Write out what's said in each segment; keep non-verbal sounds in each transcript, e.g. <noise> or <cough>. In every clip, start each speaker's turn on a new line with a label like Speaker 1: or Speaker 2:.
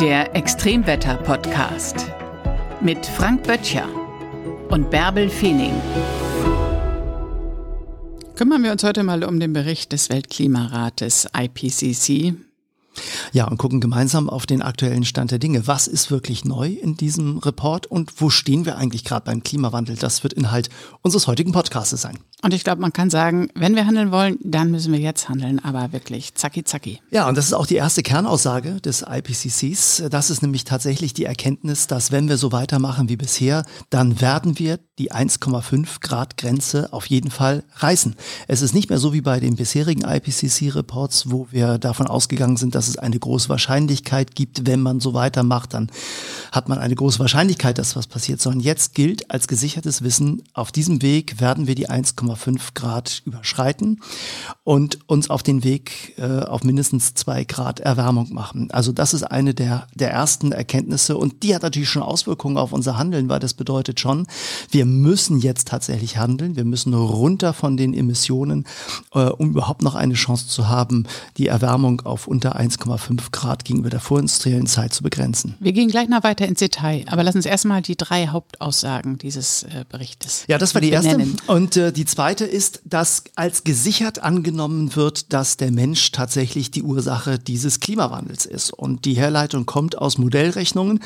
Speaker 1: Der Extremwetter-Podcast mit Frank Böttcher und Bärbel Feening.
Speaker 2: Kümmern wir uns heute mal um den Bericht des Weltklimarates IPCC
Speaker 3: ja, und gucken gemeinsam auf den aktuellen Stand der Dinge. Was ist wirklich neu in diesem Report und wo stehen wir eigentlich gerade beim Klimawandel? Das wird Inhalt unseres heutigen Podcasts sein.
Speaker 2: Und ich glaube, man kann sagen, wenn wir handeln wollen, dann müssen wir jetzt handeln, aber wirklich zacki zacki.
Speaker 3: Ja, und das ist auch die erste Kernaussage des IPCCs. Das ist nämlich tatsächlich die Erkenntnis, dass wenn wir so weitermachen wie bisher, dann werden wir die 1,5 Grad Grenze auf jeden Fall reißen. Es ist nicht mehr so wie bei den bisherigen IPCC-Reports, wo wir davon ausgegangen sind, dass es eine große Wahrscheinlichkeit gibt, wenn man so weitermacht, dann hat man eine große Wahrscheinlichkeit, dass was passiert, sondern jetzt gilt als gesichertes Wissen, auf diesem Weg werden wir die 1,5 1,5 Grad überschreiten und uns auf den Weg äh, auf mindestens zwei Grad Erwärmung machen. Also das ist eine der, der ersten Erkenntnisse und die hat natürlich schon Auswirkungen auf unser Handeln, weil das bedeutet schon, wir müssen jetzt tatsächlich handeln, wir müssen runter von den Emissionen, äh, um überhaupt noch eine Chance zu haben, die Erwärmung auf unter 1,5 Grad gegenüber der vorindustriellen Zeit zu begrenzen.
Speaker 2: Wir gehen gleich noch weiter ins Detail, aber lass uns erstmal die drei Hauptaussagen dieses äh, Berichtes.
Speaker 3: Ja, das war die erste. Und äh, die zweite zweite ist, dass als gesichert angenommen wird, dass der Mensch tatsächlich die Ursache dieses Klimawandels ist. Und die Herleitung kommt aus Modellrechnungen.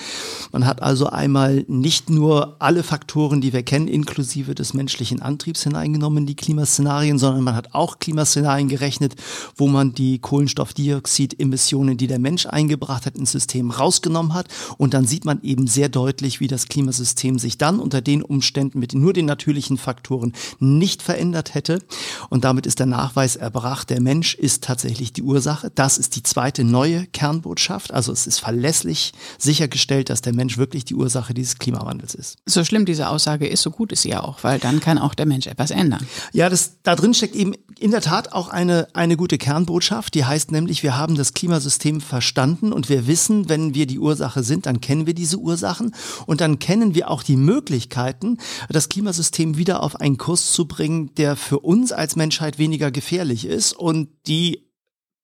Speaker 3: Man hat also einmal nicht nur alle Faktoren, die wir kennen, inklusive des menschlichen Antriebs hineingenommen in die Klimaszenarien, sondern man hat auch Klimaszenarien gerechnet, wo man die Kohlenstoffdioxidemissionen, die der Mensch eingebracht hat, ins System rausgenommen hat. Und dann sieht man eben sehr deutlich, wie das Klimasystem sich dann unter den Umständen mit nur den natürlichen Faktoren nicht verändert hätte. Und damit ist der Nachweis erbracht, der Mensch ist tatsächlich die Ursache. Das ist die zweite neue Kernbotschaft. Also es ist verlässlich sichergestellt, dass der Mensch wirklich die Ursache dieses Klimawandels ist.
Speaker 2: So schlimm diese Aussage ist, so gut ist sie auch, weil dann kann auch der Mensch etwas ändern.
Speaker 3: Ja, das, da drin steckt eben in der Tat auch eine, eine gute Kernbotschaft. Die heißt nämlich, wir haben das Klimasystem verstanden und wir wissen, wenn wir die Ursache sind, dann kennen wir diese Ursachen und dann kennen wir auch die Möglichkeiten, das Klimasystem wieder auf einen Kurs zu bringen, der für uns als Menschheit weniger gefährlich ist und die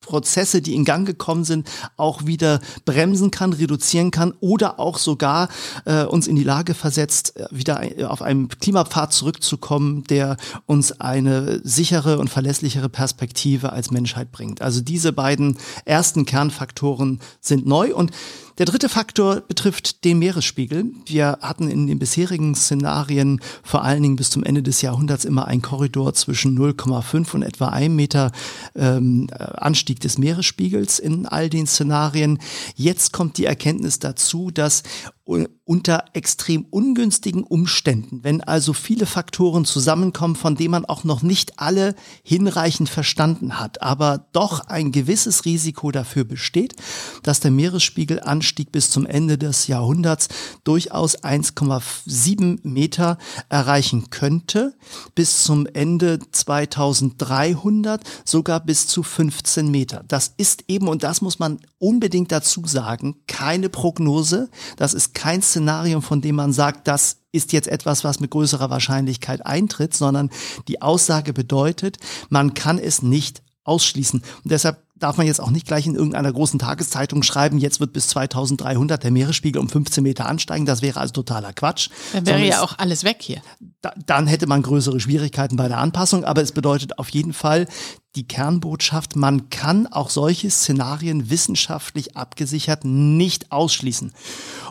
Speaker 3: Prozesse, die in Gang gekommen sind, auch wieder bremsen kann, reduzieren kann oder auch sogar äh, uns in die Lage versetzt, äh, wieder auf einem Klimapfad zurückzukommen, der uns eine sichere und verlässlichere Perspektive als Menschheit bringt. Also diese beiden ersten Kernfaktoren sind neu und der dritte Faktor betrifft den Meeresspiegel. Wir hatten in den bisherigen Szenarien vor allen Dingen bis zum Ende des Jahrhunderts immer einen Korridor zwischen 0,5 und etwa 1 Meter ähm, Anstieg des Meeresspiegels in all den Szenarien. Jetzt kommt die Erkenntnis dazu, dass unter extrem ungünstigen Umständen, wenn also viele Faktoren zusammenkommen, von denen man auch noch nicht alle hinreichend verstanden hat, aber doch ein gewisses Risiko dafür besteht, dass der Meeresspiegelanstieg bis zum Ende des Jahrhunderts durchaus 1,7 Meter erreichen könnte, bis zum Ende 2300 sogar bis zu 15 Meter. Das ist eben, und das muss man unbedingt dazu sagen, keine Prognose, das ist kein Szenario, von dem man sagt, das ist jetzt etwas, was mit größerer Wahrscheinlichkeit eintritt, sondern die Aussage bedeutet, man kann es nicht ausschließen. Und deshalb darf man jetzt auch nicht gleich in irgendeiner großen Tageszeitung schreiben, jetzt wird bis 2300 der Meeresspiegel um 15 Meter ansteigen. Das wäre also totaler Quatsch.
Speaker 2: Dann wäre ja auch alles weg hier.
Speaker 3: Da, dann hätte man größere Schwierigkeiten bei der Anpassung. Aber es bedeutet auf jeden Fall die Kernbotschaft, man kann auch solche Szenarien wissenschaftlich abgesichert nicht ausschließen.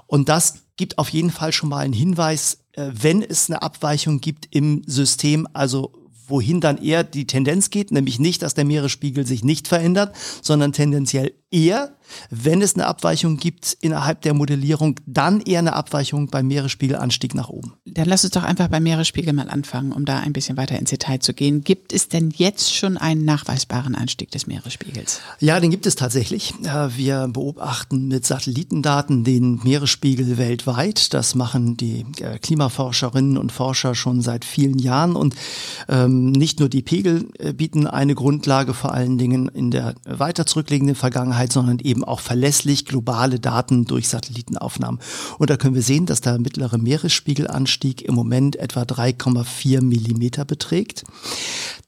Speaker 3: Und das gibt auf jeden Fall schon mal einen Hinweis, äh, wenn es eine Abweichung gibt im System, also wohin dann eher die Tendenz geht, nämlich nicht, dass der Meeresspiegel sich nicht verändert, sondern tendenziell eher, wenn es eine Abweichung gibt innerhalb der Modellierung, dann eher eine Abweichung beim Meeresspiegelanstieg nach oben.
Speaker 2: Dann lass uns doch einfach beim Meeresspiegel mal anfangen, um da ein bisschen weiter ins Detail zu gehen. Gibt es denn jetzt schon einen nachweisbaren Anstieg des Meeresspiegels?
Speaker 3: Ja, den gibt es tatsächlich. Wir beobachten mit Satellitendaten den Meeresspiegel weltweit. Das machen die äh, Klimaforscherinnen und Forscher schon seit vielen Jahren. Und ähm, nicht nur die Pegel äh, bieten eine Grundlage, vor allen Dingen in der weiter zurückliegenden Vergangenheit Sicherheit, sondern eben auch verlässlich globale Daten durch Satellitenaufnahmen. Und da können wir sehen, dass der mittlere Meeresspiegelanstieg im Moment etwa 3,4 Millimeter beträgt.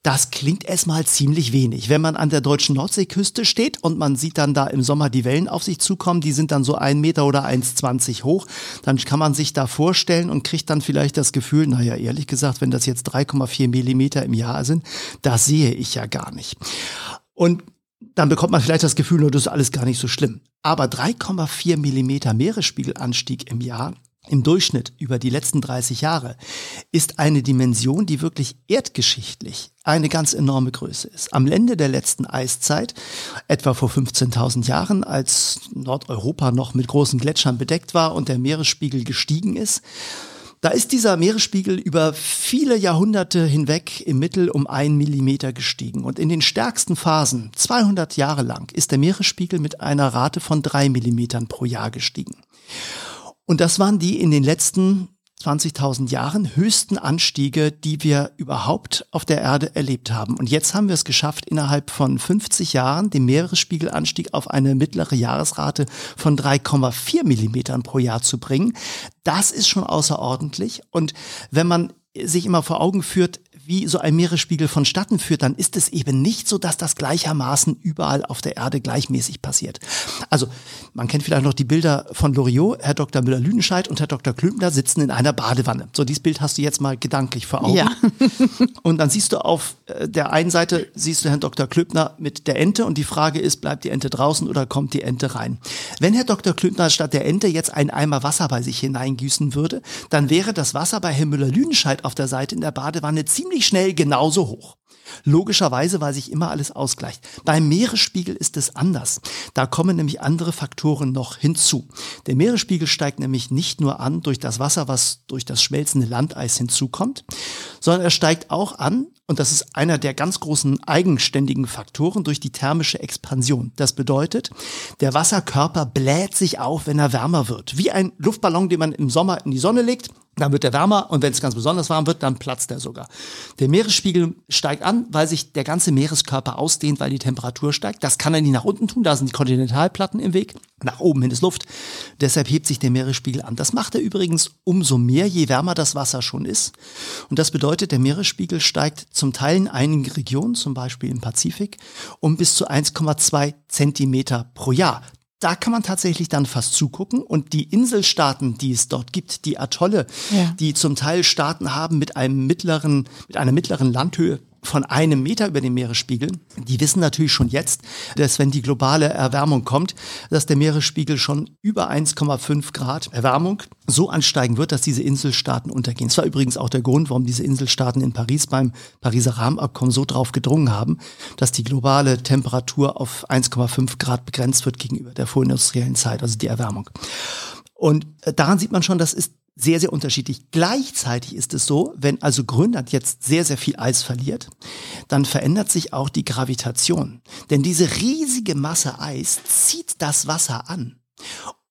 Speaker 3: Das klingt erstmal ziemlich wenig. Wenn man an der deutschen Nordseeküste steht und man sieht dann da im Sommer die Wellen auf sich zukommen, die sind dann so ein Meter oder 1,20 hoch, dann kann man sich da vorstellen und kriegt dann vielleicht das Gefühl, naja, ehrlich gesagt, wenn das jetzt 3,4 Millimeter im Jahr sind, das sehe ich ja gar nicht. Und dann bekommt man vielleicht das Gefühl, das ist alles gar nicht so schlimm. Aber 3,4 Millimeter Meeresspiegelanstieg im Jahr im Durchschnitt über die letzten 30 Jahre ist eine Dimension, die wirklich erdgeschichtlich eine ganz enorme Größe ist. Am Ende der letzten Eiszeit, etwa vor 15.000 Jahren, als Nordeuropa noch mit großen Gletschern bedeckt war und der Meeresspiegel gestiegen ist, da ist dieser Meeresspiegel über viele Jahrhunderte hinweg im Mittel um einen Millimeter gestiegen. Und in den stärksten Phasen, 200 Jahre lang, ist der Meeresspiegel mit einer Rate von drei Millimetern pro Jahr gestiegen. Und das waren die in den letzten 20.000 Jahren höchsten Anstiege, die wir überhaupt auf der Erde erlebt haben. Und jetzt haben wir es geschafft, innerhalb von 50 Jahren den Meeresspiegelanstieg auf eine mittlere Jahresrate von 3,4 Millimetern pro Jahr zu bringen. Das ist schon außerordentlich. Und wenn man sich immer vor Augen führt, wie so ein Meeresspiegel vonstatten führt, dann ist es eben nicht so, dass das gleichermaßen überall auf der Erde gleichmäßig passiert. Also man kennt vielleicht noch die Bilder von Loriot, Herr Dr. Müller-Lüdenscheid und Herr Dr. Klümpner sitzen in einer Badewanne. So, dieses Bild hast du jetzt mal gedanklich vor Augen. Ja. <laughs> und dann siehst du auf äh, der einen Seite, siehst du Herrn Dr. Klümpner mit der Ente und die Frage ist, bleibt die Ente draußen oder kommt die Ente rein? Wenn Herr Dr. Klümpner statt der Ente jetzt einen Eimer Wasser bei sich hineingießen würde, dann wäre das Wasser bei Herrn Müller-Lüdenscheid auf der Seite in der Badewanne ziemlich ziemlich schnell genauso hoch. Logischerweise, weil sich immer alles ausgleicht. Beim Meeresspiegel ist es anders. Da kommen nämlich andere Faktoren noch hinzu. Der Meeresspiegel steigt nämlich nicht nur an durch das Wasser, was durch das schmelzende Landeis hinzukommt, sondern er steigt auch an, und das ist einer der ganz großen eigenständigen Faktoren, durch die thermische Expansion. Das bedeutet, der Wasserkörper bläht sich auf, wenn er wärmer wird. Wie ein Luftballon, den man im Sommer in die Sonne legt dann wird er wärmer und wenn es ganz besonders warm wird, dann platzt er sogar. Der Meeresspiegel steigt an, weil sich der ganze Meereskörper ausdehnt, weil die Temperatur steigt. Das kann er nicht nach unten tun, da sind die Kontinentalplatten im Weg. Nach oben hin ist Luft. Deshalb hebt sich der Meeresspiegel an. Das macht er übrigens umso mehr, je wärmer das Wasser schon ist. Und das bedeutet, der Meeresspiegel steigt zum Teil in einigen Regionen, zum Beispiel im Pazifik, um bis zu 1,2 Zentimeter pro Jahr da kann man tatsächlich dann fast zugucken. Und die Inselstaaten, die es dort gibt, die Atolle, ja. die zum Teil Staaten haben mit einem mittleren, mit einer mittleren Landhöhe von einem Meter über dem Meeresspiegel. Die wissen natürlich schon jetzt, dass wenn die globale Erwärmung kommt, dass der Meeresspiegel schon über 1,5 Grad Erwärmung so ansteigen wird, dass diese Inselstaaten untergehen. Das war übrigens auch der Grund, warum diese Inselstaaten in Paris beim Pariser Rahmenabkommen so drauf gedrungen haben, dass die globale Temperatur auf 1,5 Grad begrenzt wird gegenüber der vorindustriellen Zeit, also die Erwärmung. Und äh, daran sieht man schon, das ist sehr, sehr unterschiedlich. Gleichzeitig ist es so, wenn also Grönland jetzt sehr, sehr viel Eis verliert, dann verändert sich auch die Gravitation. Denn diese riesige Masse Eis zieht das Wasser an.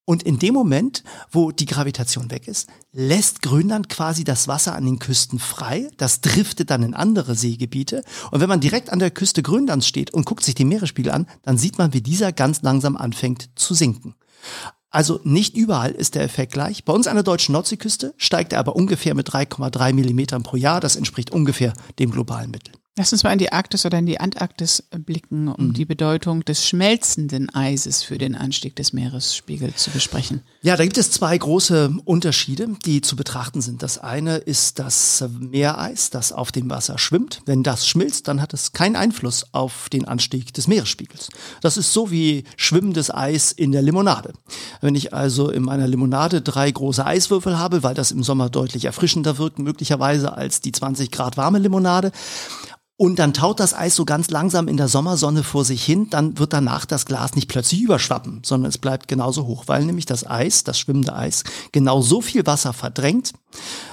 Speaker 3: Und in dem Moment, wo die Gravitation weg ist, lässt Grönland quasi das Wasser an den Küsten frei. Das driftet dann in andere Seegebiete. Und wenn man direkt an der Küste Grönlands steht und guckt sich den Meeresspiegel an, dann sieht man, wie dieser ganz langsam anfängt zu sinken. Also nicht überall ist der Effekt gleich. Bei uns an der deutschen Nordseeküste steigt er aber ungefähr mit 3,3 Millimetern pro Jahr. Das entspricht ungefähr dem globalen Mittel.
Speaker 2: Lass uns mal in die Arktis oder in die Antarktis blicken, um mhm. die Bedeutung des schmelzenden Eises für den Anstieg des Meeresspiegels zu besprechen.
Speaker 3: Ja, da gibt es zwei große Unterschiede, die zu betrachten sind. Das eine ist das Meereis, das auf dem Wasser schwimmt. Wenn das schmilzt, dann hat es keinen Einfluss auf den Anstieg des Meeresspiegels. Das ist so wie schwimmendes Eis in der Limonade. Wenn ich also in meiner Limonade drei große Eiswürfel habe, weil das im Sommer deutlich erfrischender wirkt, möglicherweise als die 20 Grad warme Limonade, und dann taut das Eis so ganz langsam in der Sommersonne vor sich hin, dann wird danach das Glas nicht plötzlich überschwappen, sondern es bleibt genauso hoch, weil nämlich das Eis, das schwimmende Eis, genau so viel Wasser verdrängt,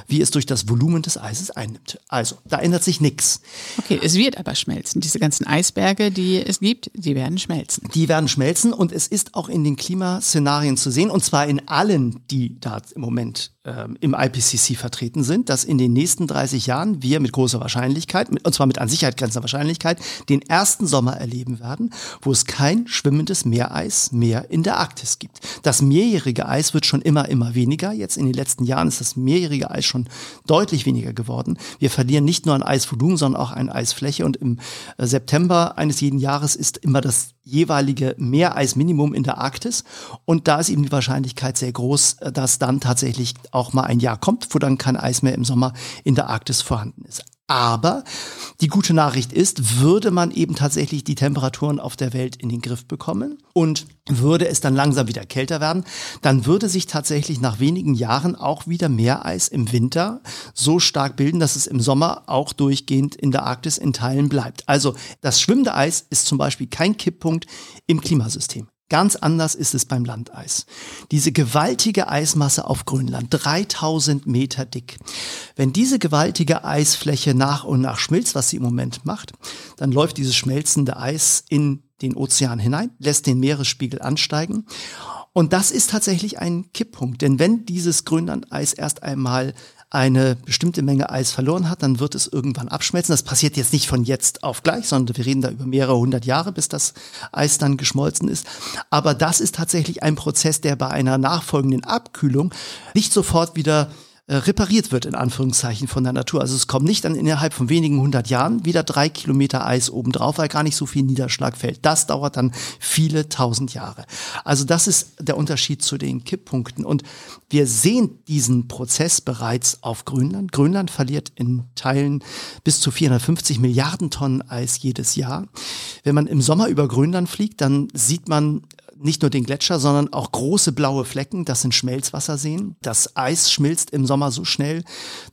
Speaker 3: wie es durch das Volumen des Eises einnimmt. Also, da ändert sich nichts.
Speaker 2: Okay, es wird aber schmelzen. Diese ganzen Eisberge, die es gibt, die werden schmelzen.
Speaker 3: Die werden schmelzen und es ist auch in den Klimaszenarien zu sehen, und zwar in allen, die da im Moment ähm, im IPCC vertreten sind, dass in den nächsten 30 Jahren wir mit großer Wahrscheinlichkeit, und zwar mit an Sicherheit grenzender Wahrscheinlichkeit, den ersten Sommer erleben werden, wo es kein schwimmendes Meereis mehr in der Arktis gibt. Das mehrjährige Eis wird schon immer, immer weniger. Jetzt in den letzten Jahren ist das mehrjährige Eis schon deutlich weniger geworden. Wir verlieren nicht nur an Eisvolumen, sondern auch an Eisfläche. Und im äh, September eines jeden Jahres ist immer das jeweilige Meereisminimum in der Arktis. Und da ist eben die Wahrscheinlichkeit sehr groß, äh, dass dann tatsächlich auch mal ein Jahr kommt, wo dann kein Eis mehr im Sommer in der Arktis vorhanden ist. Aber die gute Nachricht ist, würde man eben tatsächlich die Temperaturen auf der Welt in den Griff bekommen und würde es dann langsam wieder kälter werden, dann würde sich tatsächlich nach wenigen Jahren auch wieder Meereis im Winter so stark bilden, dass es im Sommer auch durchgehend in der Arktis in Teilen bleibt. Also das schwimmende Eis ist zum Beispiel kein Kipppunkt im Klimasystem. Ganz anders ist es beim Landeis. Diese gewaltige Eismasse auf Grönland, 3000 Meter dick. Wenn diese gewaltige Eisfläche nach und nach schmilzt, was sie im Moment macht, dann läuft dieses schmelzende Eis in den Ozean hinein, lässt den Meeresspiegel ansteigen. Und das ist tatsächlich ein Kipppunkt, denn wenn dieses Grönlandeis erst einmal eine bestimmte Menge Eis verloren hat, dann wird es irgendwann abschmelzen. Das passiert jetzt nicht von jetzt auf gleich, sondern wir reden da über mehrere hundert Jahre, bis das Eis dann geschmolzen ist. Aber das ist tatsächlich ein Prozess, der bei einer nachfolgenden Abkühlung nicht sofort wieder äh, repariert wird, in Anführungszeichen, von der Natur. Also es kommt nicht dann innerhalb von wenigen hundert Jahren wieder drei Kilometer Eis obendrauf, weil gar nicht so viel Niederschlag fällt. Das dauert dann viele tausend Jahre. Also das ist der Unterschied zu den Kipppunkten. Und wir sehen diesen Prozess bereits auf Grönland. Grönland verliert in Teilen bis zu 450 Milliarden Tonnen Eis jedes Jahr. Wenn man im Sommer über Grönland fliegt, dann sieht man nicht nur den Gletscher, sondern auch große blaue Flecken. Das sind Schmelzwasserseen. Das Eis schmilzt im Sommer so schnell,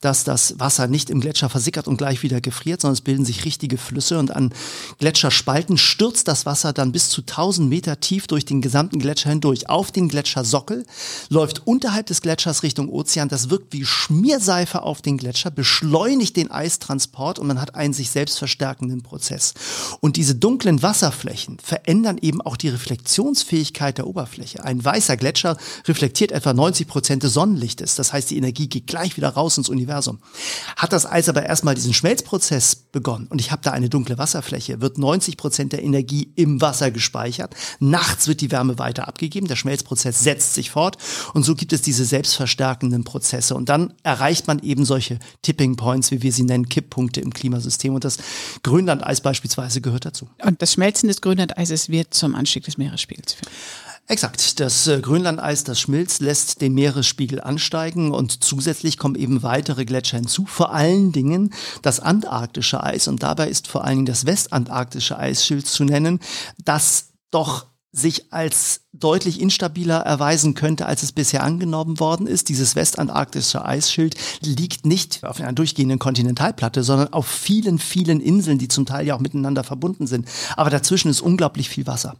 Speaker 3: dass das Wasser nicht im Gletscher versickert und gleich wieder gefriert, sondern es bilden sich richtige Flüsse und an Gletscherspalten stürzt das Wasser dann bis zu 1000 Meter tief durch den gesamten Gletscher hindurch auf den Gletschersockel, läuft unterhalb des Gletschers Richtung Ozean. Das wirkt wie Schmierseife auf den Gletscher, beschleunigt den Eistransport und man hat einen sich selbst verstärkenden Prozess. Und diese dunklen Wasserflächen verändern eben auch die Reflexionsfähigkeit Strahlfähigkeit der Oberfläche. Ein weißer Gletscher reflektiert etwa 90 Prozent des Sonnenlichtes. Das heißt, die Energie geht gleich wieder raus ins Universum. Hat das Eis aber erstmal diesen Schmelzprozess begonnen und ich habe da eine dunkle Wasserfläche, wird 90 Prozent der Energie im Wasser gespeichert. Nachts wird die Wärme weiter abgegeben. Der Schmelzprozess setzt sich fort und so gibt es diese selbstverstärkenden Prozesse. Und dann erreicht man eben solche Tipping Points, wie wir sie nennen, Kipppunkte im Klimasystem. Und das Grönlandeis beispielsweise gehört dazu.
Speaker 2: Und das Schmelzen des Grönlandeises wird zum Anstieg des Meeresspiegels führen.
Speaker 3: Exakt. Das äh, Grönlandeis, das schmilzt, lässt den Meeresspiegel ansteigen und zusätzlich kommen eben weitere Gletscher hinzu. Vor allen Dingen das antarktische Eis und dabei ist vor allen Dingen das westantarktische Eisschild zu nennen, das doch sich als deutlich instabiler erweisen könnte, als es bisher angenommen worden ist. Dieses westantarktische Eisschild liegt nicht auf einer durchgehenden Kontinentalplatte, sondern auf vielen, vielen Inseln, die zum Teil ja auch miteinander verbunden sind. Aber dazwischen ist unglaublich viel Wasser.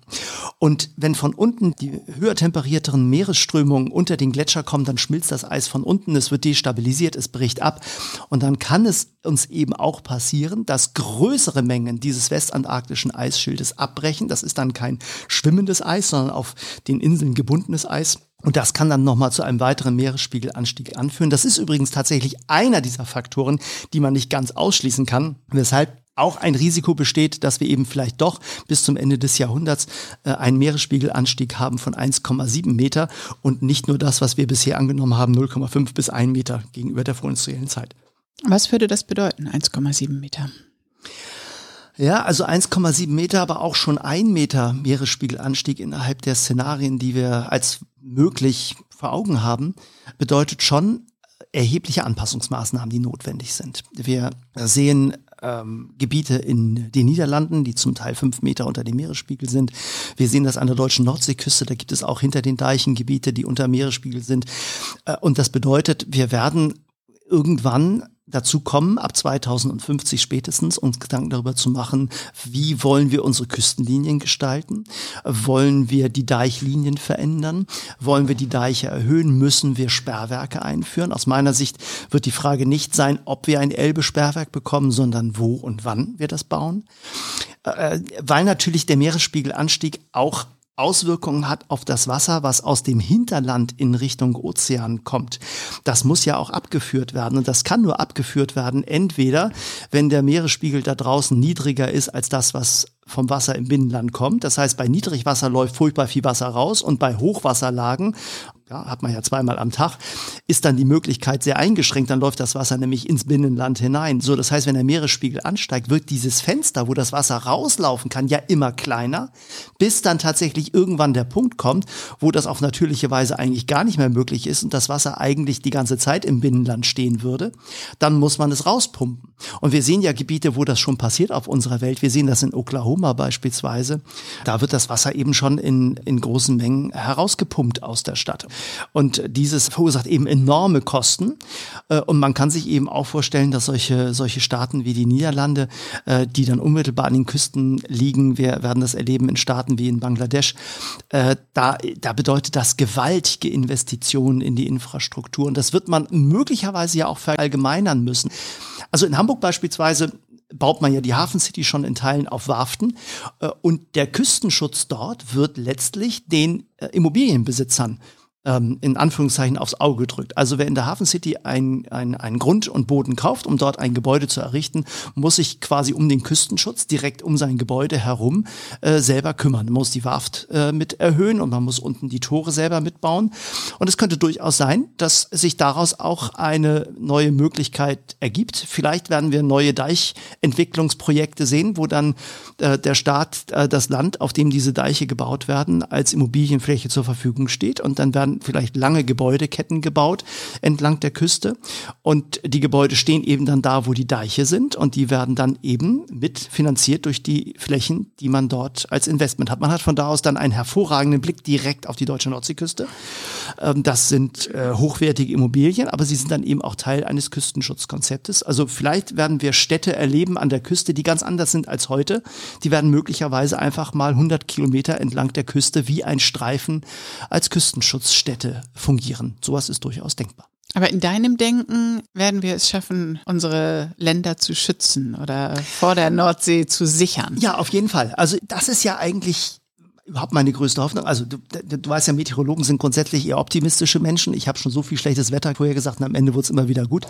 Speaker 3: Und wenn von unten die höher temperierteren Meeresströmungen unter den Gletscher kommen, dann schmilzt das Eis von unten, es wird destabilisiert, es bricht ab. Und dann kann es uns eben auch passieren, dass größere Mengen dieses westantarktischen Eisschildes abbrechen. Das ist dann kein schwimmendes Eis, sondern auf den Inseln gebundenes Eis. Und das kann dann nochmal zu einem weiteren Meeresspiegelanstieg anführen. Das ist übrigens tatsächlich einer dieser Faktoren, die man nicht ganz ausschließen kann, weshalb auch ein Risiko besteht, dass wir eben vielleicht doch bis zum Ende des Jahrhunderts äh, einen Meeresspiegelanstieg haben von 1,7 Meter und nicht nur das, was wir bisher angenommen haben, 0,5 bis 1 Meter gegenüber der vorindustriellen Zeit.
Speaker 2: Was würde das bedeuten, 1,7 Meter?
Speaker 3: Ja, also 1,7 Meter, aber auch schon ein Meter Meeresspiegelanstieg innerhalb der Szenarien, die wir als möglich vor Augen haben, bedeutet schon erhebliche Anpassungsmaßnahmen, die notwendig sind. Wir sehen ähm, Gebiete in den Niederlanden, die zum Teil fünf Meter unter dem Meeresspiegel sind. Wir sehen das an der deutschen Nordseeküste, da gibt es auch hinter den Deichen Gebiete, die unter Meeresspiegel sind. Äh, und das bedeutet, wir werden irgendwann dazu kommen, ab 2050 spätestens uns Gedanken darüber zu machen, wie wollen wir unsere Küstenlinien gestalten? Wollen wir die Deichlinien verändern? Wollen wir die Deiche erhöhen? Müssen wir Sperrwerke einführen? Aus meiner Sicht wird die Frage nicht sein, ob wir ein Elbe-Sperrwerk bekommen, sondern wo und wann wir das bauen. Äh, weil natürlich der Meeresspiegelanstieg auch Auswirkungen hat auf das Wasser, was aus dem Hinterland in Richtung Ozean kommt. Das muss ja auch abgeführt werden und das kann nur abgeführt werden, entweder wenn der Meeresspiegel da draußen niedriger ist als das, was vom Wasser im Binnenland kommt. Das heißt, bei Niedrigwasser läuft furchtbar viel Wasser raus und bei Hochwasserlagen ja, hat man ja zweimal am Tag, ist dann die Möglichkeit sehr eingeschränkt, dann läuft das Wasser nämlich ins Binnenland hinein. So, das heißt, wenn der Meeresspiegel ansteigt, wird dieses Fenster, wo das Wasser rauslaufen kann, ja immer kleiner, bis dann tatsächlich irgendwann der Punkt kommt, wo das auf natürliche Weise eigentlich gar nicht mehr möglich ist und das Wasser eigentlich die ganze Zeit im Binnenland stehen würde. Dann muss man es rauspumpen. Und wir sehen ja Gebiete, wo das schon passiert auf unserer Welt. Wir sehen das in Oklahoma beispielsweise. Da wird das Wasser eben schon in, in großen Mengen herausgepumpt aus der Stadt. Und dieses verursacht eben enorme Kosten. Äh, und man kann sich eben auch vorstellen, dass solche, solche Staaten wie die Niederlande, äh, die dann unmittelbar an den Küsten liegen, wir werden das erleben in Staaten wie in Bangladesch, äh, da, da bedeutet das gewaltige Investitionen in die Infrastruktur. Und das wird man möglicherweise ja auch verallgemeinern müssen. Also in Hamburg beispielsweise baut man ja die Hafen City schon in Teilen auf Warften. Und der Küstenschutz dort wird letztlich den Immobilienbesitzern ähm, in Anführungszeichen aufs Auge gedrückt. Also wer in der Hafen City ein, ein, ein Grund und Boden kauft, um dort ein Gebäude zu errichten, muss sich quasi um den Küstenschutz direkt um sein Gebäude herum äh, selber kümmern. Man muss die Warft äh, mit erhöhen und man muss unten die Tore selber mitbauen. Und es könnte durchaus sein, dass sich daraus auch eine neue Möglichkeit ergibt. Vielleicht werden wir neue Deichentwicklungsprojekte sehen, wo dann äh, der Staat äh, das Land, auf dem diese Deiche gebaut werden, als Immobilienfläche zur Verfügung steht und dann werden vielleicht lange Gebäudeketten gebaut entlang der Küste. Und die Gebäude stehen eben dann da, wo die Deiche sind. Und die werden dann eben mitfinanziert durch die Flächen, die man dort als Investment hat. Man hat von da aus dann einen hervorragenden Blick direkt auf die deutsche Nordseeküste. Ähm, das sind äh, hochwertige Immobilien, aber sie sind dann eben auch Teil eines Küstenschutzkonzeptes. Also vielleicht werden wir Städte erleben an der Küste, die ganz anders sind als heute. Die werden möglicherweise einfach mal 100 Kilometer entlang der Küste wie ein Streifen als Küstenschutzstätte Städte fungieren. Sowas ist durchaus denkbar.
Speaker 2: Aber in deinem Denken werden wir es schaffen, unsere Länder zu schützen oder vor der Nordsee zu sichern?
Speaker 3: Ja, auf jeden Fall. Also das ist ja eigentlich überhaupt meine größte Hoffnung. Also du, du weißt ja, Meteorologen sind grundsätzlich eher optimistische Menschen. Ich habe schon so viel schlechtes Wetter vorher gesagt und am Ende wird es immer wieder gut.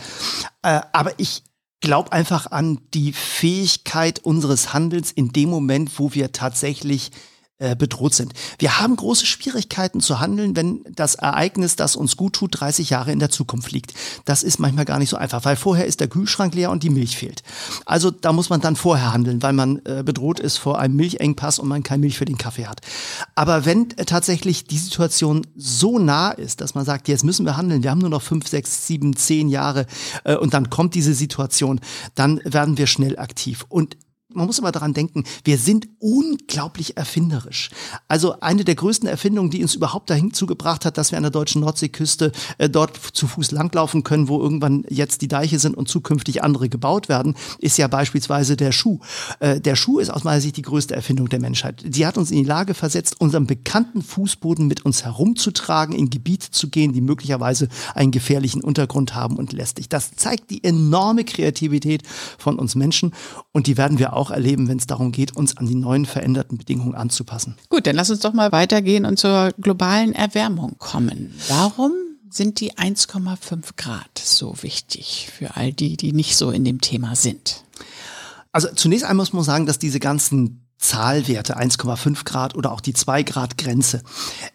Speaker 3: Äh, aber ich glaube einfach an die Fähigkeit unseres Handelns in dem Moment, wo wir tatsächlich äh, bedroht sind. Wir haben große Schwierigkeiten zu handeln, wenn das Ereignis, das uns gut tut, 30 Jahre in der Zukunft liegt. Das ist manchmal gar nicht so einfach, weil vorher ist der Kühlschrank leer und die Milch fehlt. Also da muss man dann vorher handeln, weil man äh, bedroht ist vor einem Milchengpass und man keine Milch für den Kaffee hat. Aber wenn äh, tatsächlich die Situation so nah ist, dass man sagt, jetzt müssen wir handeln, wir haben nur noch fünf, sechs, sieben, zehn Jahre äh, und dann kommt diese Situation, dann werden wir schnell aktiv. Und man muss immer daran denken, wir sind unglaublich erfinderisch. Also eine der größten Erfindungen, die uns überhaupt dahin zugebracht hat, dass wir an der deutschen Nordseeküste äh, dort zu Fuß langlaufen können, wo irgendwann jetzt die Deiche sind und zukünftig andere gebaut werden, ist ja beispielsweise der Schuh. Äh, der Schuh ist aus meiner Sicht die größte Erfindung der Menschheit. Sie hat uns in die Lage versetzt, unseren bekannten Fußboden mit uns herumzutragen, in Gebiete zu gehen, die möglicherweise einen gefährlichen Untergrund haben und lästig. Das zeigt die enorme Kreativität von uns Menschen und die werden wir auch erleben, wenn es darum geht, uns an die neuen veränderten Bedingungen anzupassen.
Speaker 2: Gut, dann lass uns doch mal weitergehen und zur globalen Erwärmung kommen. Warum sind die 1,5 Grad so wichtig für all die, die nicht so in dem Thema sind?
Speaker 3: Also zunächst einmal muss man sagen, dass diese ganzen Zahlwerte, 1,5 Grad oder auch die 2 Grad Grenze,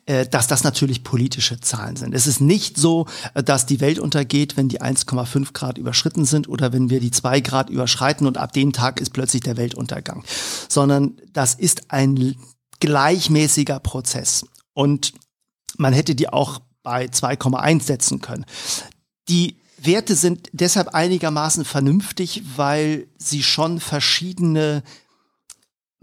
Speaker 3: äh, dass das natürlich politische Zahlen sind. Es ist nicht so, äh, dass die Welt untergeht, wenn die 1,5 Grad überschritten sind oder wenn wir die 2 Grad überschreiten und ab dem Tag ist plötzlich der Weltuntergang, sondern das ist ein gleichmäßiger Prozess. Und man hätte die auch bei 2,1 setzen können. Die Werte sind deshalb einigermaßen vernünftig, weil sie schon verschiedene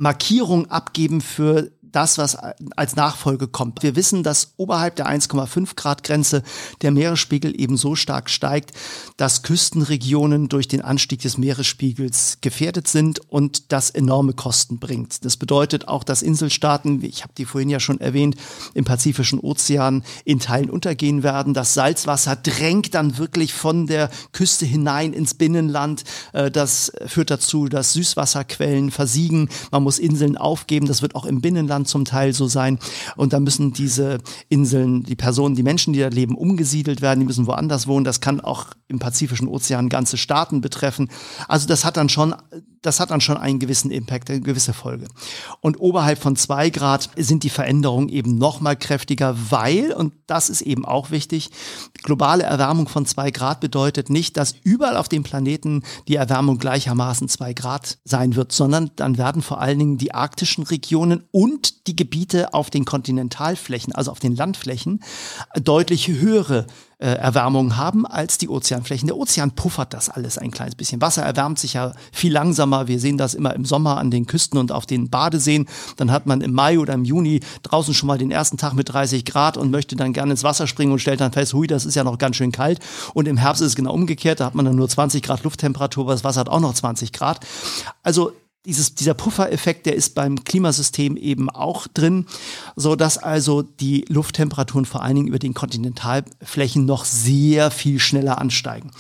Speaker 3: Markierung abgeben für das, was als Nachfolge kommt. Wir wissen, dass oberhalb der 1,5 Grad Grenze der Meeresspiegel eben so stark steigt, dass Küstenregionen durch den Anstieg des Meeresspiegels gefährdet sind und das enorme Kosten bringt. Das bedeutet auch, dass Inselstaaten, ich habe die vorhin ja schon erwähnt, im Pazifischen Ozean in Teilen untergehen werden. Das Salzwasser drängt dann wirklich von der Küste hinein ins Binnenland. Äh, das führt dazu, dass Süßwasserquellen versiegen. Man muss Inseln aufgeben. Das wird auch im Binnenland zum Teil so sein. Und da müssen diese Inseln, die Personen, die Menschen, die da leben, umgesiedelt werden. Die müssen woanders wohnen. Das kann auch im Pazifischen Ozean ganze Staaten betreffen. Also das hat dann schon, das hat dann schon einen gewissen Impact, eine gewisse Folge. Und oberhalb von zwei Grad sind die Veränderungen eben noch mal kräftiger, weil, und das ist eben auch wichtig, globale Erwärmung von zwei Grad bedeutet nicht, dass überall auf dem Planeten die Erwärmung gleichermaßen zwei Grad sein wird, sondern dann werden vor allen Dingen die arktischen Regionen und die Gebiete auf den Kontinentalflächen, also auf den Landflächen, deutlich höhere äh, Erwärmung haben als die Ozeanflächen. Der Ozean puffert das alles ein kleines bisschen. Wasser erwärmt sich ja viel langsamer. Wir sehen das immer im Sommer an den Küsten und auf den Badeseen. Dann hat man im Mai oder im Juni draußen schon mal den ersten Tag mit 30 Grad und möchte dann gerne ins Wasser springen und stellt dann fest, hui, das ist ja noch ganz schön kalt. Und im Herbst ist es genau umgekehrt. Da hat man dann nur 20 Grad Lufttemperatur, aber das Wasser hat auch noch 20 Grad. Also dieses, dieser Puffereffekt, der ist beim Klimasystem eben auch drin, so dass also die Lufttemperaturen vor allen Dingen über den Kontinentalflächen noch sehr viel schneller ansteigen.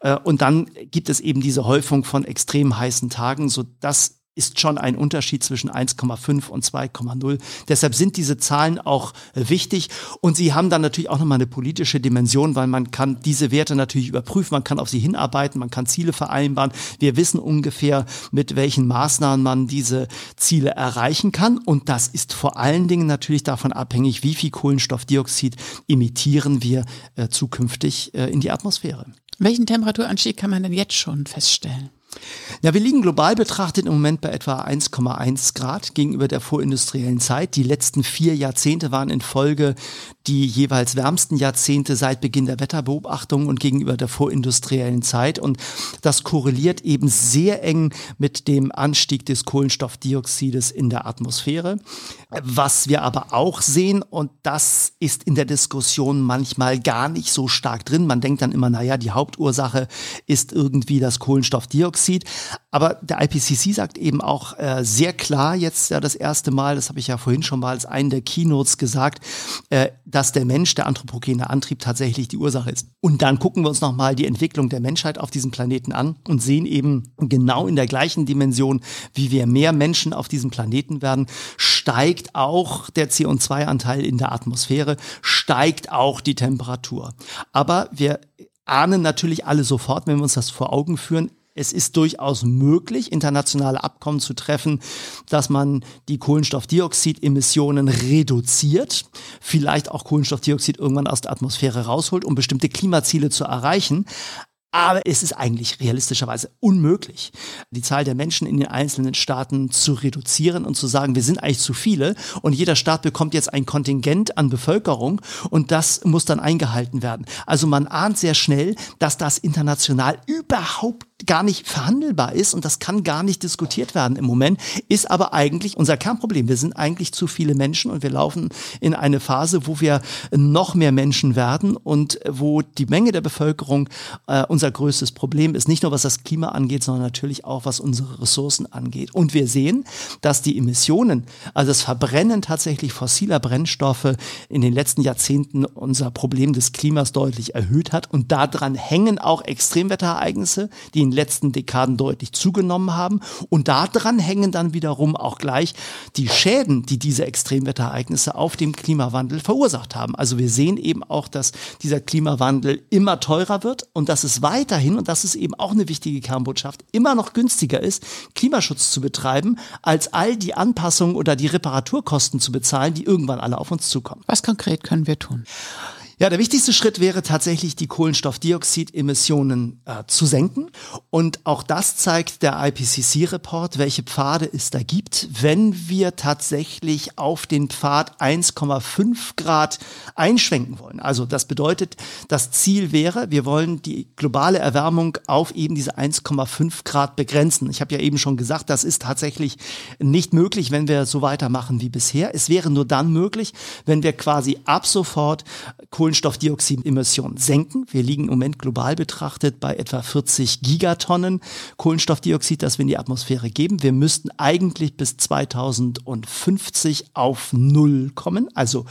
Speaker 3: Äh, und dann gibt es eben diese Häufung von extrem heißen Tagen, so dass ist schon ein Unterschied zwischen 1,5 und 2,0. Deshalb sind diese Zahlen auch äh, wichtig und sie haben dann natürlich auch nochmal eine politische Dimension, weil man kann diese Werte natürlich überprüfen, man kann auf sie hinarbeiten, man kann Ziele vereinbaren. Wir wissen ungefähr, mit welchen Maßnahmen man diese Ziele erreichen kann und das ist vor allen Dingen natürlich davon abhängig, wie viel Kohlenstoffdioxid emittieren wir äh, zukünftig äh, in die Atmosphäre.
Speaker 2: Welchen Temperaturanstieg kann man denn jetzt schon feststellen?
Speaker 3: Ja, wir liegen global betrachtet im Moment bei etwa 1,1 Grad gegenüber der vorindustriellen Zeit. Die letzten vier Jahrzehnte waren in Folge die jeweils wärmsten Jahrzehnte seit Beginn der Wetterbeobachtung und gegenüber der vorindustriellen Zeit. Und das korreliert eben sehr eng mit dem Anstieg des Kohlenstoffdioxides in der Atmosphäre. Was wir aber auch sehen, und das ist in der Diskussion manchmal gar nicht so stark drin. Man denkt dann immer, naja, die Hauptursache ist irgendwie das Kohlenstoffdioxid. Aber der IPCC sagt eben auch äh, sehr klar jetzt ja das erste Mal, das habe ich ja vorhin schon mal als einen der Keynotes gesagt, äh, dass der Mensch, der anthropogene Antrieb tatsächlich die Ursache ist. Und dann gucken wir uns nochmal die Entwicklung der Menschheit auf diesem Planeten an und sehen eben genau in der gleichen Dimension, wie wir mehr Menschen auf diesem Planeten werden, steigt auch der CO2-Anteil in der Atmosphäre, steigt auch die Temperatur. Aber wir ahnen natürlich alle sofort, wenn wir uns das vor Augen führen, es ist durchaus möglich, internationale Abkommen zu treffen, dass man die Kohlenstoffdioxidemissionen reduziert, vielleicht auch Kohlenstoffdioxid irgendwann aus der Atmosphäre rausholt, um bestimmte Klimaziele zu erreichen. Aber es ist eigentlich realistischerweise unmöglich, die Zahl der Menschen in den einzelnen Staaten zu reduzieren und zu sagen, wir sind eigentlich zu viele und jeder Staat bekommt jetzt ein Kontingent an Bevölkerung und das muss dann eingehalten werden. Also man ahnt sehr schnell, dass das international überhaupt gar nicht verhandelbar ist und das kann gar nicht diskutiert werden im Moment, ist aber eigentlich unser Kernproblem. Wir sind eigentlich zu viele Menschen und wir laufen in eine Phase, wo wir noch mehr Menschen werden und wo die Menge der Bevölkerung äh, unser größtes Problem ist. Nicht nur was das Klima angeht, sondern natürlich auch was unsere Ressourcen angeht. Und wir sehen, dass die Emissionen, also das Verbrennen tatsächlich fossiler Brennstoffe in den letzten Jahrzehnten unser Problem des Klimas deutlich erhöht hat. Und daran hängen auch Extremwetterereignisse, die den letzten Dekaden deutlich zugenommen haben. Und daran hängen dann wiederum auch gleich die Schäden, die diese Extremwetterereignisse auf dem Klimawandel verursacht haben. Also wir sehen eben auch, dass dieser Klimawandel immer teurer wird und dass es weiterhin, und das ist eben auch eine wichtige Kernbotschaft, immer noch günstiger ist, Klimaschutz zu betreiben, als all die Anpassungen oder die Reparaturkosten zu bezahlen, die irgendwann alle auf uns zukommen.
Speaker 2: Was konkret können wir tun?
Speaker 3: Ja, der wichtigste Schritt wäre tatsächlich, die Kohlenstoffdioxidemissionen äh, zu senken. Und auch das zeigt der IPCC-Report, welche Pfade es da gibt. Wenn wir tatsächlich auf den Pfad 1,5 Grad einschwenken wollen, also das bedeutet, das Ziel wäre, wir wollen die globale Erwärmung auf eben diese 1,5 Grad begrenzen. Ich habe ja eben schon gesagt, das ist tatsächlich nicht möglich, wenn wir so weitermachen wie bisher. Es wäre nur dann möglich, wenn wir quasi ab sofort Kohlenstoff Kohlenstoffdioxidemissionen senken. Wir liegen im Moment global betrachtet bei etwa 40 Gigatonnen Kohlenstoffdioxid, das wir in die Atmosphäre geben. Wir müssten eigentlich bis 2050 auf Null kommen, also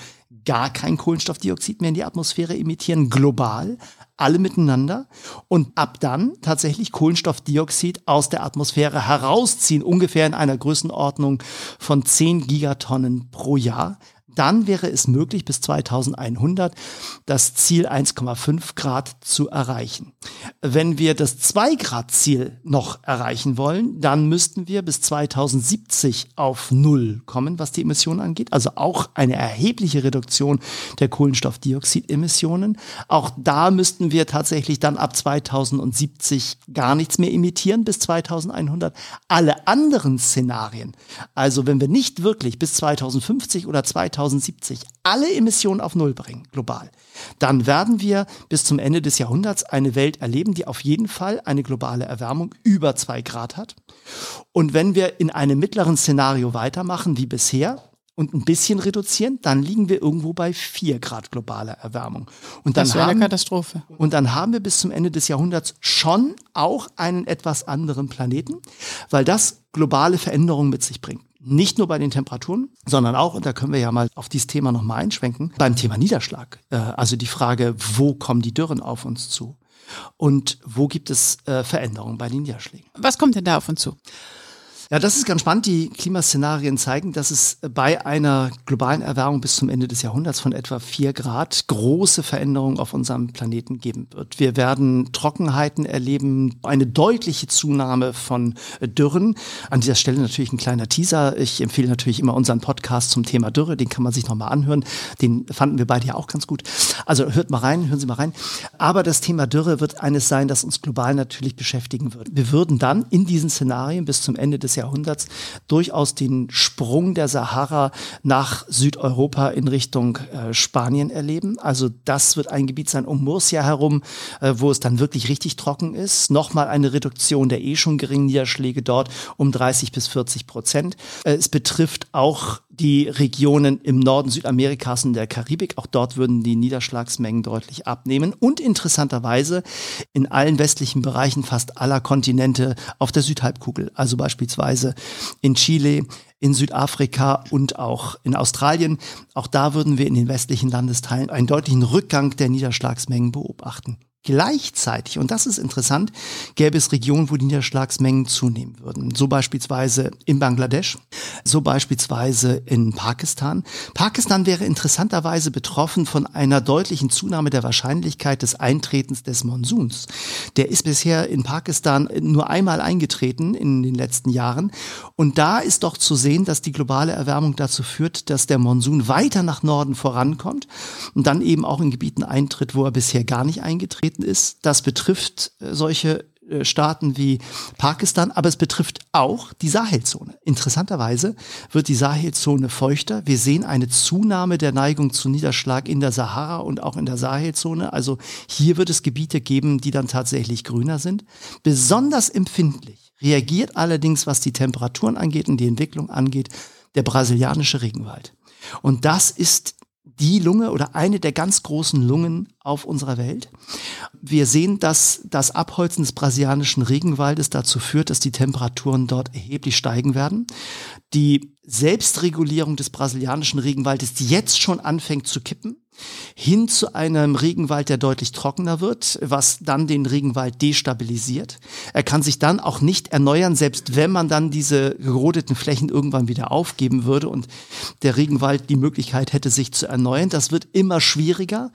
Speaker 3: gar kein Kohlenstoffdioxid mehr in die Atmosphäre emittieren, global, alle miteinander und ab dann tatsächlich Kohlenstoffdioxid aus der Atmosphäre herausziehen, ungefähr in einer Größenordnung von 10 Gigatonnen pro Jahr dann wäre es möglich, bis 2100 das Ziel 1,5 Grad zu erreichen. Wenn wir das 2 Grad Ziel noch erreichen wollen, dann müssten wir bis 2070 auf Null kommen, was die Emissionen angeht. Also auch eine erhebliche Reduktion der Kohlenstoffdioxidemissionen. Auch da müssten wir tatsächlich dann ab 2070 gar nichts mehr emittieren bis 2100. Alle anderen Szenarien, also wenn wir nicht wirklich bis 2050 oder 2000 2070 alle Emissionen auf Null bringen, global, dann werden wir bis zum Ende des Jahrhunderts eine Welt erleben, die auf jeden Fall eine globale Erwärmung über zwei Grad hat. Und wenn wir in einem mittleren Szenario weitermachen wie bisher, und ein bisschen reduzieren, dann liegen wir irgendwo bei vier Grad globaler Erwärmung. Und dann
Speaker 2: das wäre
Speaker 3: eine
Speaker 2: Katastrophe.
Speaker 3: Und dann haben wir bis zum Ende des Jahrhunderts schon auch einen etwas anderen Planeten, weil das globale Veränderungen mit sich bringt. Nicht nur bei den Temperaturen, sondern auch, und da können wir ja mal auf dieses Thema nochmal einschwenken, beim Thema Niederschlag. Äh, also die Frage, wo kommen die Dürren auf uns zu? Und wo gibt es äh, Veränderungen bei den Niederschlägen?
Speaker 2: Was kommt denn da auf uns zu?
Speaker 3: Ja, das ist ganz spannend. Die Klimaszenarien zeigen, dass es bei einer globalen Erwärmung bis zum Ende des Jahrhunderts von etwa vier Grad große Veränderungen auf unserem Planeten geben wird. Wir werden Trockenheiten erleben, eine deutliche Zunahme von Dürren. An dieser Stelle natürlich ein kleiner Teaser. Ich empfehle natürlich immer unseren Podcast zum Thema Dürre. Den kann man sich nochmal anhören. Den fanden wir beide ja auch ganz gut. Also hört mal rein, hören Sie mal rein. Aber das Thema Dürre wird eines sein, das uns global natürlich beschäftigen wird. Wir würden dann in diesen Szenarien bis zum Ende des Jahrhunderts durchaus den Sprung der Sahara nach Südeuropa in Richtung äh, Spanien erleben. Also das wird ein Gebiet sein um Murcia herum, äh, wo es dann wirklich richtig trocken ist. Nochmal eine Reduktion der eh schon geringen Niederschläge dort um 30 bis 40 Prozent. Äh, es betrifft auch die Regionen im Norden Südamerikas und der Karibik. Auch dort würden die Niederschlagsmengen deutlich abnehmen. Und interessanterweise in allen westlichen Bereichen fast aller Kontinente auf der Südhalbkugel. Also beispielsweise in Chile, in Südafrika und auch in Australien. Auch da würden wir in den westlichen Landesteilen einen deutlichen Rückgang der Niederschlagsmengen beobachten. Gleichzeitig, und das ist interessant, gäbe es Regionen, wo die Niederschlagsmengen zunehmen würden. So beispielsweise in Bangladesch, so beispielsweise in Pakistan. Pakistan wäre interessanterweise betroffen von einer deutlichen Zunahme der Wahrscheinlichkeit des Eintretens des Monsuns. Der ist bisher in Pakistan nur einmal eingetreten in den letzten Jahren. Und da ist doch zu sehen, dass die globale Erwärmung dazu führt, dass der Monsun weiter nach Norden vorankommt und dann eben auch in Gebieten eintritt, wo er bisher gar nicht eingetreten aufgetreten ist. Das betrifft äh, solche äh, Staaten wie Pakistan, aber es betrifft auch die Sahelzone. Interessanterweise wird die Sahelzone feuchter. Wir sehen eine Zunahme der Neigung zu Niederschlag in der Sahara und auch in der Sahelzone. Also hier wird es Gebiete geben, die dann tatsächlich grüner sind. Besonders empfindlich reagiert allerdings, was die Temperaturen angeht und die Entwicklung angeht, der brasilianische Regenwald. Und das ist die Lunge oder eine der ganz großen Lungen auf unserer Welt. Wir sehen, dass das Abholzen des brasilianischen Regenwaldes dazu führt, dass die Temperaturen dort erheblich steigen werden. Die Selbstregulierung des brasilianischen Regenwaldes, die jetzt schon anfängt zu kippen, hin zu einem Regenwald, der deutlich trockener wird, was dann den Regenwald destabilisiert. Er kann sich dann auch nicht erneuern, selbst wenn man dann diese gerodeten Flächen irgendwann wieder aufgeben würde und der Regenwald die Möglichkeit hätte, sich zu erneuern. Das wird immer schwieriger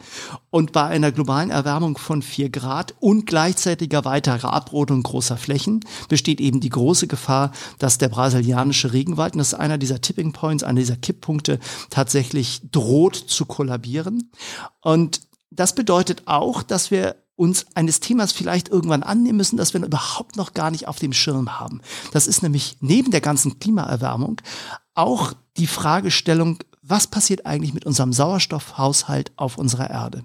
Speaker 3: und bei einer globalen Erwärmung von vier Grad und gleichzeitiger weiterer Abrodung großer Flächen besteht eben die große Gefahr, dass der brasilianische Regenwald, und das ist einer dieser Tipping Points, einer dieser Kipppunkte, tatsächlich droht zu kollabieren. Und das bedeutet auch, dass wir uns eines Themas vielleicht irgendwann annehmen müssen, das wir überhaupt noch gar nicht auf dem Schirm haben. Das ist nämlich neben der ganzen Klimaerwärmung auch die Fragestellung, was passiert eigentlich mit unserem Sauerstoffhaushalt auf unserer Erde?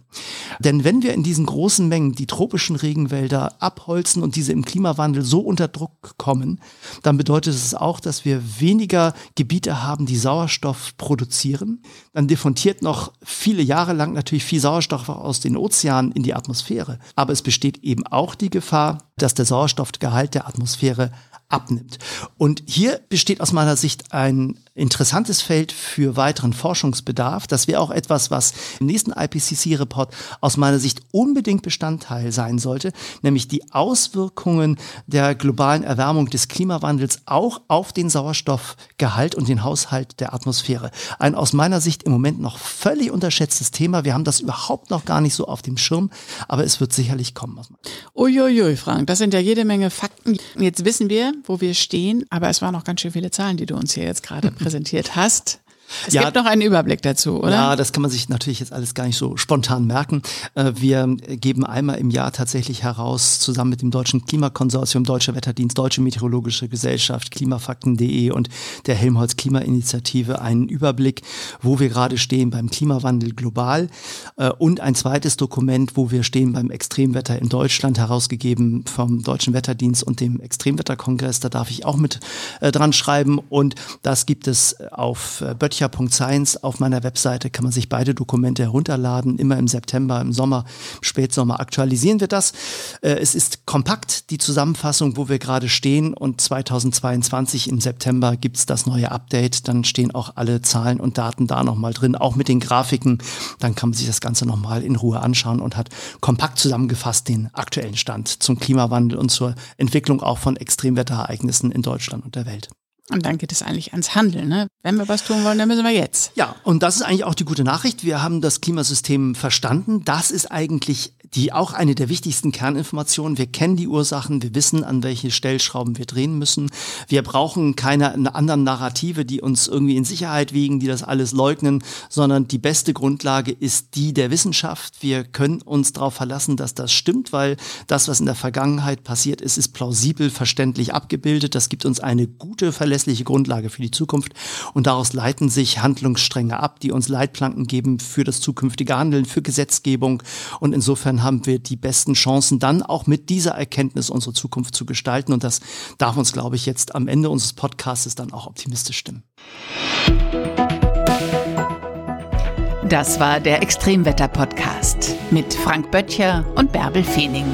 Speaker 3: Denn wenn wir in diesen großen Mengen die tropischen Regenwälder abholzen und diese im Klimawandel so unter Druck kommen, dann bedeutet es auch, dass wir weniger Gebiete haben, die Sauerstoff produzieren. Dann diffundiert noch viele Jahre lang natürlich viel Sauerstoff aus den Ozeanen in die Atmosphäre. Aber es besteht eben auch die Gefahr, dass der Sauerstoffgehalt der Atmosphäre abnimmt. Und hier besteht aus meiner Sicht ein interessantes Feld für weiteren Forschungsbedarf. Das wäre auch etwas, was im nächsten IPCC-Report aus meiner Sicht unbedingt Bestandteil sein sollte, nämlich die Auswirkungen der globalen Erwärmung des Klimawandels auch auf den Sauerstoffgehalt und den Haushalt der Atmosphäre. Ein aus meiner Sicht im Moment noch völlig unterschätztes Thema. Wir haben das überhaupt noch gar nicht so auf dem Schirm, aber es wird sicherlich kommen.
Speaker 2: Uiuiui, Frank, das sind ja jede Menge Fakten. Jetzt wissen wir, wo wir stehen, aber es waren noch ganz schön viele Zahlen, die du uns hier jetzt gerade <laughs> präsentiert hast. Es ja, gibt noch einen Überblick dazu, oder?
Speaker 3: Ja, das kann man sich natürlich jetzt alles gar nicht so spontan merken. Äh, wir geben einmal im Jahr tatsächlich heraus, zusammen mit dem Deutschen Klimakonsortium, Deutscher Wetterdienst, Deutsche Meteorologische Gesellschaft, Klimafakten.de und der Helmholtz Klimainitiative einen Überblick, wo wir gerade stehen beim Klimawandel global äh, und ein zweites Dokument, wo wir stehen beim Extremwetter in Deutschland, herausgegeben vom Deutschen Wetterdienst und dem Extremwetterkongress. Da darf ich auch mit äh, dran schreiben und das gibt es auf Böttcher böttcher.science auf meiner Webseite kann man sich beide Dokumente herunterladen. Immer im September, im Sommer, im Spätsommer aktualisieren wir das. Äh, es ist kompakt, die Zusammenfassung, wo wir gerade stehen. Und 2022 im September gibt's das neue Update. Dann stehen auch alle Zahlen und Daten da nochmal drin, auch mit den Grafiken. Dann kann man sich das Ganze nochmal in Ruhe anschauen und hat kompakt zusammengefasst den aktuellen Stand zum Klimawandel und zur Entwicklung auch von Extremwetterereignissen in Deutschland und der Welt.
Speaker 2: Und dann geht es eigentlich ans Handeln. Ne? Wenn wir was tun wollen, dann müssen wir jetzt.
Speaker 3: Ja, und das ist eigentlich auch die gute Nachricht. Wir haben das Klimasystem verstanden. Das ist eigentlich die auch eine der wichtigsten Kerninformationen. Wir kennen die Ursachen, wir wissen, an welche Stellschrauben wir drehen müssen. Wir brauchen keine anderen Narrative, die uns irgendwie in Sicherheit wiegen, die das alles leugnen, sondern die beste Grundlage ist die der Wissenschaft. Wir können uns darauf verlassen, dass das stimmt, weil das, was in der Vergangenheit passiert ist, ist plausibel, verständlich abgebildet. Das gibt uns eine gute, verlässliche Grundlage für die Zukunft und daraus leiten sich Handlungsstränge ab, die uns Leitplanken geben für das zukünftige Handeln, für Gesetzgebung und insofern dann haben wir die besten Chancen, dann auch mit dieser Erkenntnis unsere Zukunft zu gestalten. Und das darf uns, glaube ich, jetzt am Ende unseres Podcasts dann auch optimistisch stimmen.
Speaker 1: Das war der Extremwetter-Podcast mit Frank Böttcher und Bärbel Feening.